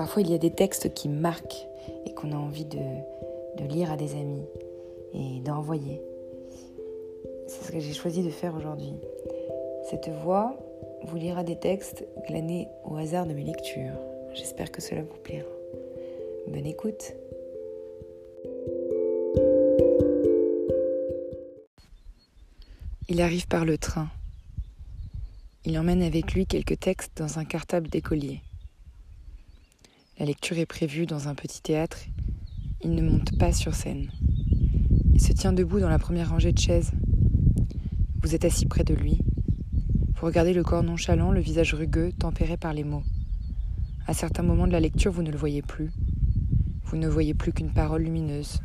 Parfois, il y a des textes qui marquent et qu'on a envie de, lire à des amis et d'envoyer. C'est ce que j'ai choisi de faire aujourd'hui. Cette voix vous lira des textes glanés au hasard de mes lectures. J'espère que cela vous plaira. Bonne écoute. Il arrive par le train. Il emmène avec lui quelques textes dans un cartable d'écolier. La lecture est prévue dans un petit théâtre. Il ne monte pas sur scène. Il se tient debout dans la première rangée de chaises. Vous êtes assis près de lui. Vous regardez le corps nonchalant, le visage rugueux, tempéré par les mots. À certains moments de la lecture, vous ne le voyez plus. Vous ne voyez plus qu'une parole lumineuse.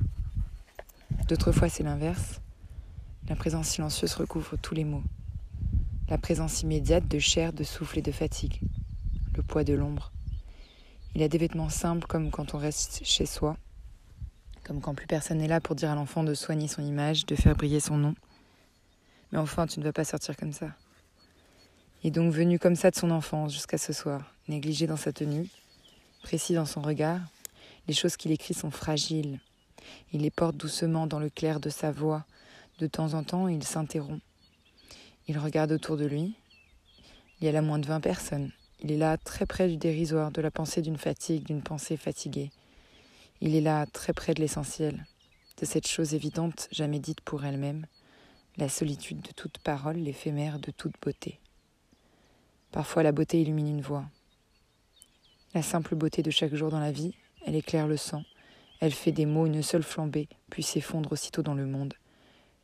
D'autres fois, c'est l'inverse. La présence silencieuse recouvre tous les mots. La présence immédiate de chair, de souffle et de fatigue. Le poids de l'ombre. Il a des vêtements simples comme quand on reste chez soi. Comme quand plus personne n'est là pour dire à l'enfant de soigner son image, de faire briller son nom. Mais enfin, tu ne vas pas sortir comme ça. Il est donc venu comme ça de son enfance jusqu'à ce soir, négligé dans sa tenue, précis dans son regard. Les choses qu'il écrit sont fragiles. Il les porte doucement dans le clair de sa voix, de temps en temps, il s'interrompt. Il regarde autour de lui. Il y a là moins de vingt personnes. Il est là très près du dérisoire, de la pensée d'une fatigue, d'une pensée fatiguée. Il est là très près de l'essentiel, de cette chose évidente jamais dite pour elle-même, la solitude de toute parole, l'éphémère de toute beauté. Parfois la beauté illumine une voix. La simple beauté de chaque jour dans la vie, elle éclaire le sang, elle fait des mots une seule flambée, puis s'effondre aussitôt dans le monde,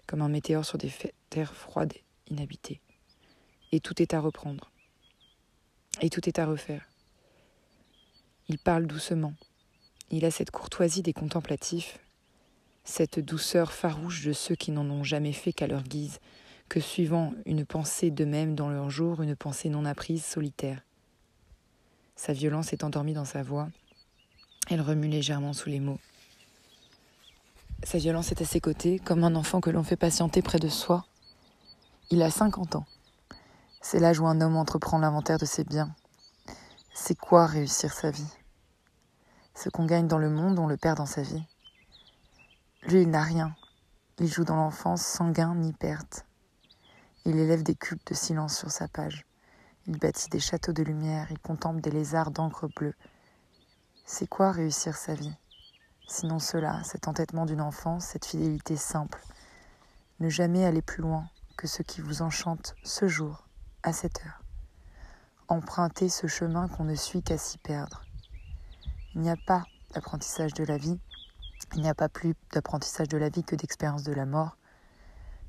comme un météore sur des terres froides, inhabitées. Et tout est à reprendre. Et tout est à refaire. Il parle doucement. Il a cette courtoisie des contemplatifs, cette douceur farouche de ceux qui n'en ont jamais fait qu'à leur guise, que suivant une pensée d'eux-mêmes dans leur jour, une pensée non apprise, solitaire. Sa violence est endormie dans sa voix. Elle remue légèrement sous les mots. Sa violence est à ses côtés, comme un enfant que l'on fait patienter près de soi. Il a 50 ans. C'est l'âge où un homme entreprend l'inventaire de ses biens. C'est quoi réussir sa vie? Ce qu'on gagne dans le monde, on le perd dans sa vie. Lui, il n'a rien. Il joue dans l'enfance sans gain ni perte. Il élève des cubes de silence sur sa page. Il bâtit des châteaux de lumière, il contemple des lézards d'encre bleue. C'est quoi réussir sa vie? Sinon cela, cet entêtement d'une enfance, cette fidélité simple. Ne jamais aller plus loin que ce qui vous enchante ce jour, à cette heure. Emprunter ce chemin qu'on ne suit qu'à s'y perdre. Il n'y a pas d'apprentissage de la vie, il n'y a pas plus d'apprentissage de la vie que d'expérience de la mort.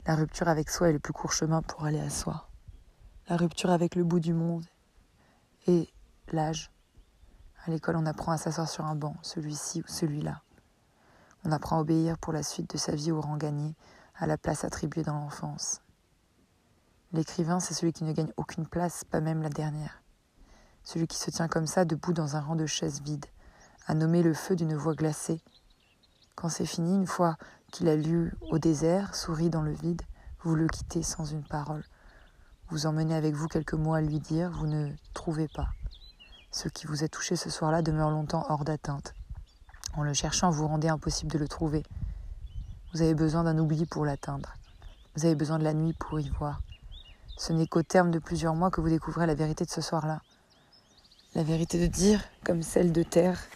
La rupture avec soi est le plus court chemin pour aller à soi. La rupture avec le bout du monde et l'âge. À l'école, on apprend à s'asseoir sur un banc, celui-ci ou celui-là. On apprend à obéir pour la suite de sa vie au rang gagné, à la place attribuée dans l'enfance. L'écrivain, c'est celui qui ne gagne aucune place, pas même la dernière. Celui qui se tient comme ça, debout dans un rang de chaises vides, à nommer le feu d'une voix glacée. Quand c'est fini, une fois qu'il a lu au désert, sourit dans le vide, vous le quittez sans une parole. Vous emmenez avec vous quelques mots à lui dire, vous ne trouvez pas. Ce qui vous a touché ce soir-là demeure longtemps hors d'atteinte. En le cherchant, vous rendez impossible de le trouver. Vous avez besoin d'un oubli pour l'atteindre. Vous avez besoin de la nuit pour y voir. Ce n'est qu'au terme de plusieurs mois que vous découvrez la vérité de ce soir-là. La vérité de dire, comme celle de terre.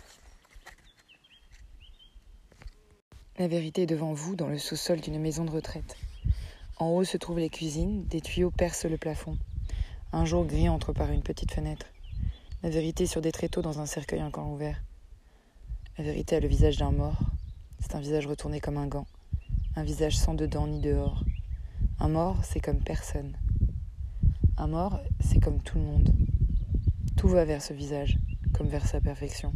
La vérité est devant vous, dans le sous-sol d'une maison de retraite. En haut se trouvent les cuisines, des tuyaux percent le plafond. Un jour gris entre par une petite fenêtre. La vérité sur des tréteaux dans un cercueil encore ouvert. La vérité a le visage d'un mort. C'est un visage retourné comme un gant. Un visage sans dedans ni dehors. Un mort, c'est comme personne. Un mort, c'est comme tout le monde. Tout va vers ce visage, comme vers sa perfection.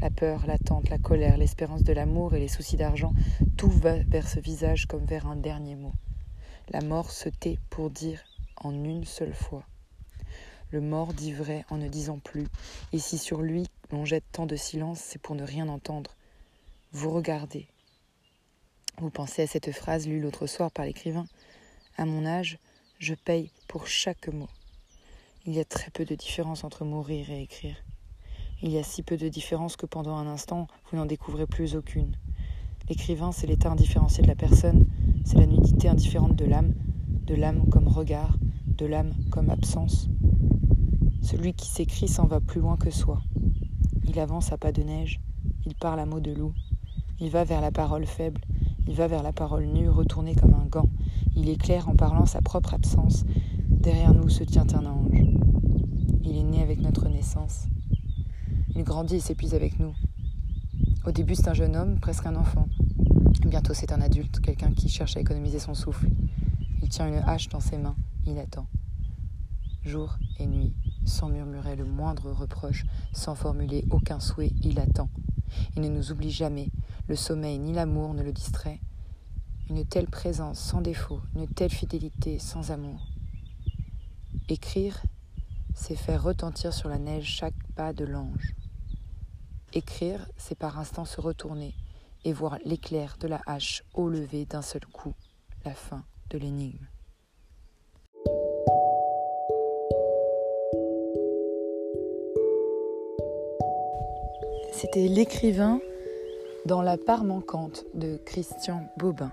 La peur, l'attente, la colère, l'espérance de l'amour et les soucis d'argent, tout va vers ce visage comme vers un dernier mot. La mort se tait pour dire en une seule fois. Le mort dit vrai en ne disant plus, et si sur lui l'on jette tant de silence, c'est pour ne rien entendre. Vous regardez. Vous pensez à cette phrase lue l'autre soir par l'écrivain. À mon âge, je paye pour chaque mot. Il y a très peu de différence entre mourir et écrire. Il y a si peu de différence que pendant un instant, vous n'en découvrez plus aucune. L'écrivain, c'est l'état indifférencié de la personne, c'est la nudité indifférente de l'âme, de l'âme comme regard, de l'âme comme absence. Celui qui s'écrit s'en va plus loin que soi. Il avance à pas de neige, il parle à mots de loup, il va vers la parole faible, il va vers la parole nue, retournée comme un gant, il éclaire en parlant sa propre absence. Derrière nous se tient un ange. Il est né avec notre naissance. Il grandit et s'épuise avec nous. Au début, c'est un jeune homme, presque un enfant. Bientôt, c'est un adulte, quelqu'un qui cherche à économiser son souffle. Il tient une hache dans ses mains, il attend. Jour et nuit, sans murmurer le moindre reproche, sans formuler aucun souhait, il attend. Il ne nous oublie jamais, le sommeil ni l'amour ne le distrait. Une telle présence sans défaut, une telle fidélité sans amour. Écrire, c'est faire retentir sur la neige chaque pas de l'ange. Écrire, c'est par instant se retourner et voir l'éclair de la hache au lever d'un seul coup, la fin de l'énigme. C'était l'écrivain dans la part manquante de Christian Bobin.